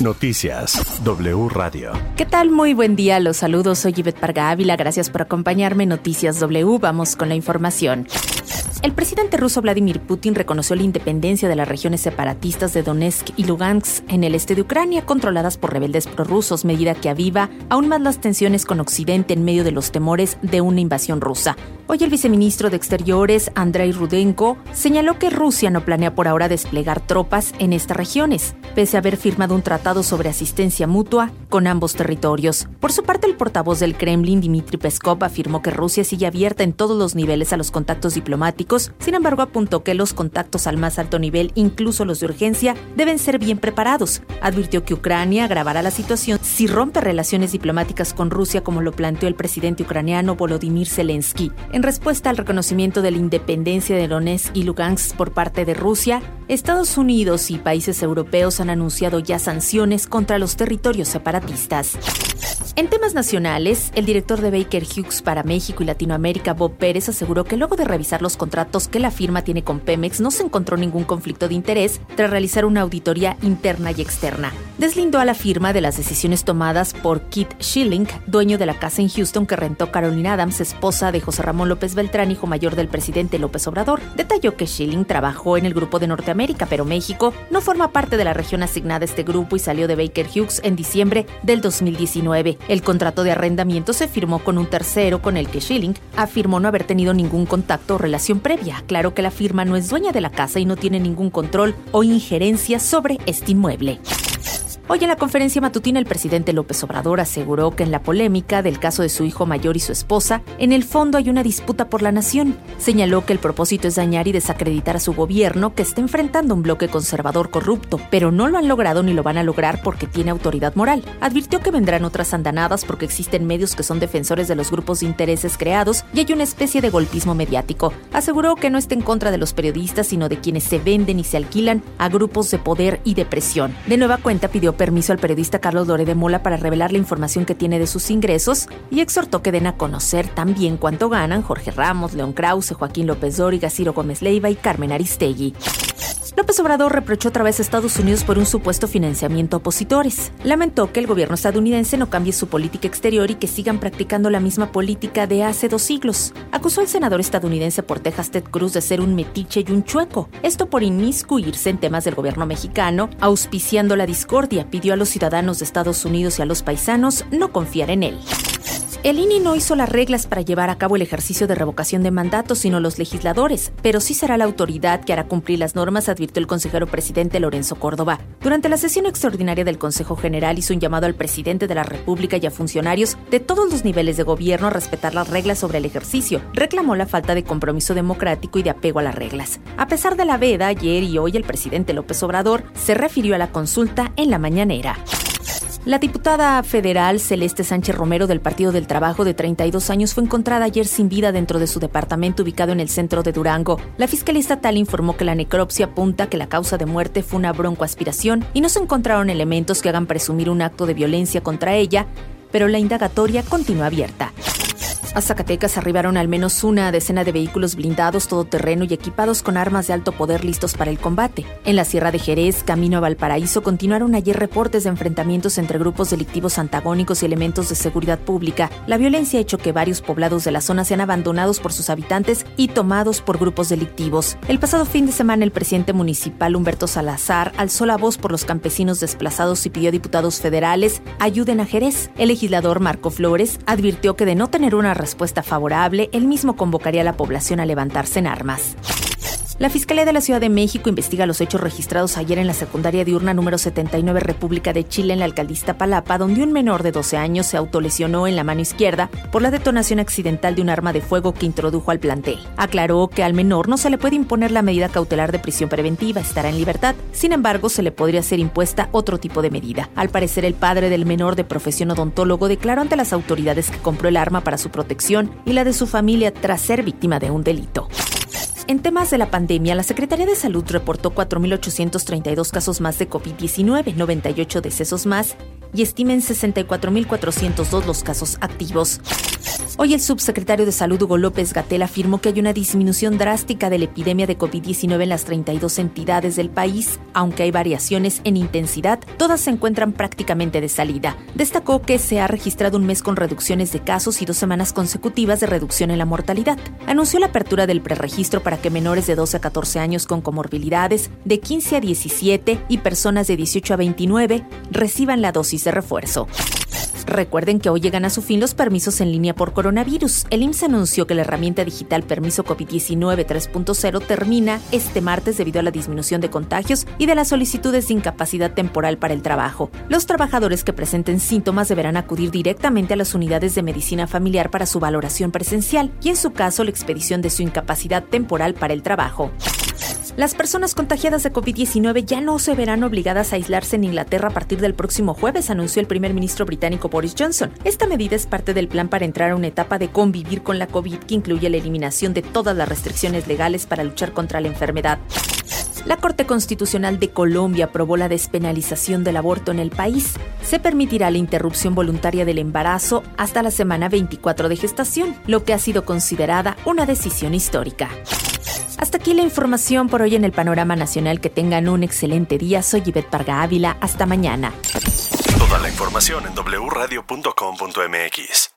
Noticias W Radio. ¿Qué tal? Muy buen día. Los saludos. Soy Yvette Parga Ávila. Gracias por acompañarme Noticias W. Vamos con la información. El presidente ruso Vladimir Putin reconoció la independencia de las regiones separatistas de Donetsk y Lugansk en el este de Ucrania, controladas por rebeldes prorrusos, medida que aviva aún más las tensiones con Occidente en medio de los temores de una invasión rusa. Hoy el viceministro de Exteriores, Andrei Rudenko, señaló que Rusia no planea por ahora desplegar tropas en estas regiones, pese a haber firmado un tratado sobre asistencia mutua con ambos territorios. Por su parte, el portavoz del Kremlin, Dmitry Peskov, afirmó que Rusia sigue abierta en todos los niveles a los contactos diplomáticos, sin embargo apuntó que los contactos al más alto nivel, incluso los de urgencia, deben ser bien preparados. Advirtió que Ucrania agravará la situación si rompe relaciones diplomáticas con Rusia como lo planteó el presidente ucraniano Volodymyr Zelensky. En respuesta al reconocimiento de la independencia de Donetsk y Lugansk por parte de Rusia, Estados Unidos y países europeos han anunciado ya sanciones contra los territorios separatistas. En temas nacionales, el director de Baker Hughes para México y Latinoamérica, Bob Pérez, aseguró que luego de revisar los contratos que la firma tiene con Pemex no se encontró ningún conflicto de interés tras realizar una auditoría interna y externa. Deslindó a la firma de las decisiones tomadas por Kit Schilling, dueño de la casa en Houston que rentó Carolina Adams, esposa de José Ramón López Beltrán, hijo mayor del presidente López Obrador. Detalló que Schilling trabajó en el grupo de Norteamérica, pero México no forma parte de la región asignada a este grupo y salió de Baker Hughes en diciembre del 2019. El contrato de arrendamiento se firmó con un tercero con el que Schilling afirmó no haber tenido ningún contacto o relación previa. Claro que la firma no es dueña de la casa y no tiene ningún control o injerencia sobre este inmueble. Hoy en la conferencia matutina el presidente López Obrador aseguró que en la polémica del caso de su hijo mayor y su esposa, en el fondo hay una disputa por la nación. Señaló que el propósito es dañar y desacreditar a su gobierno que está enfrentando un bloque conservador corrupto, pero no lo han logrado ni lo van a lograr porque tiene autoridad moral. Advirtió que vendrán otras andanadas porque existen medios que son defensores de los grupos de intereses creados y hay una especie de golpismo mediático. Aseguró que no está en contra de los periodistas, sino de quienes se venden y se alquilan a grupos de poder y de presión. De nueva cuenta pidió permiso al periodista Carlos Lore de Mola para revelar la información que tiene de sus ingresos y exhortó que den a conocer también cuánto ganan Jorge Ramos, León Krause, Joaquín López Dóriga, Ciro Gómez Leiva y Carmen Aristegui. López Obrador reprochó otra vez a Estados Unidos por un supuesto financiamiento a opositores. Lamentó que el gobierno estadounidense no cambie su política exterior y que sigan practicando la misma política de hace dos siglos. Acusó al senador estadounidense por Texas Ted Cruz de ser un metiche y un chueco. Esto por inmiscuirse en temas del gobierno mexicano, auspiciando la discordia. Pidió a los ciudadanos de Estados Unidos y a los paisanos no confiar en él. El INE no hizo las reglas para llevar a cabo el ejercicio de revocación de mandatos, sino los legisladores, pero sí será la autoridad que hará cumplir las normas, advirtió el consejero presidente Lorenzo Córdoba. Durante la sesión extraordinaria del Consejo General hizo un llamado al presidente de la República y a funcionarios de todos los niveles de gobierno a respetar las reglas sobre el ejercicio. Reclamó la falta de compromiso democrático y de apego a las reglas. A pesar de la veda, ayer y hoy el presidente López Obrador se refirió a la consulta en la mañanera. La diputada federal Celeste Sánchez Romero del Partido del Trabajo de 32 años fue encontrada ayer sin vida dentro de su departamento ubicado en el centro de Durango. La Fiscalía Estatal informó que la necropsia apunta que la causa de muerte fue una broncoaspiración y no se encontraron elementos que hagan presumir un acto de violencia contra ella, pero la indagatoria continúa abierta. A Zacatecas arribaron al menos una decena de vehículos blindados todoterreno y equipados con armas de alto poder listos para el combate. En la Sierra de Jerez, camino a Valparaíso, continuaron ayer reportes de enfrentamientos entre grupos delictivos antagónicos y elementos de seguridad pública. La violencia ha hecho que varios poblados de la zona sean abandonados por sus habitantes y tomados por grupos delictivos. El pasado fin de semana, el presidente municipal Humberto Salazar alzó la voz por los campesinos desplazados y pidió a diputados federales ayuden a Jerez. El legislador Marco Flores advirtió que de no tener una respuesta favorable, él mismo convocaría a la población a levantarse en armas. La Fiscalía de la Ciudad de México investiga los hechos registrados ayer en la secundaria diurna número 79 República de Chile en la alcaldía Palapa, donde un menor de 12 años se autolesionó en la mano izquierda por la detonación accidental de un arma de fuego que introdujo al plantel. Aclaró que al menor no se le puede imponer la medida cautelar de prisión preventiva, estará en libertad. Sin embargo, se le podría ser impuesta otro tipo de medida. Al parecer, el padre del menor de profesión odontólogo declaró ante las autoridades que compró el arma para su protección y la de su familia tras ser víctima de un delito. En temas de la pandemia, la Secretaría de Salud reportó 4.832 casos más de COVID-19, 98 decesos más y estimen 64.402 los casos activos. Hoy el subsecretario de Salud Hugo López Gatel afirmó que hay una disminución drástica de la epidemia de COVID-19 en las 32 entidades del país, aunque hay variaciones en intensidad, todas se encuentran prácticamente de salida. Destacó que se ha registrado un mes con reducciones de casos y dos semanas consecutivas de reducción en la mortalidad. Anunció la apertura del preregistro para que menores de 12 a 14 años con comorbilidades, de 15 a 17 y personas de 18 a 29 reciban la dosis de refuerzo. Recuerden que hoy llegan a su fin los permisos en línea por coronavirus. El IMSS anunció que la herramienta digital Permiso COVID-19 3.0 termina este martes debido a la disminución de contagios y de las solicitudes de incapacidad temporal para el trabajo. Los trabajadores que presenten síntomas deberán acudir directamente a las unidades de medicina familiar para su valoración presencial y en su caso la expedición de su incapacidad temporal para el trabajo. Las personas contagiadas de COVID-19 ya no se verán obligadas a aislarse en Inglaterra a partir del próximo jueves, anunció el primer ministro británico Boris Johnson. Esta medida es parte del plan para entrar a una etapa de convivir con la COVID que incluye la eliminación de todas las restricciones legales para luchar contra la enfermedad. La Corte Constitucional de Colombia aprobó la despenalización del aborto en el país. Se permitirá la interrupción voluntaria del embarazo hasta la semana 24 de gestación, lo que ha sido considerada una decisión histórica. Hasta aquí la información por hoy en el Panorama Nacional. Que tengan un excelente día. Soy Yvette Parga Ávila. Hasta mañana. Toda la información en wradio.com.mx.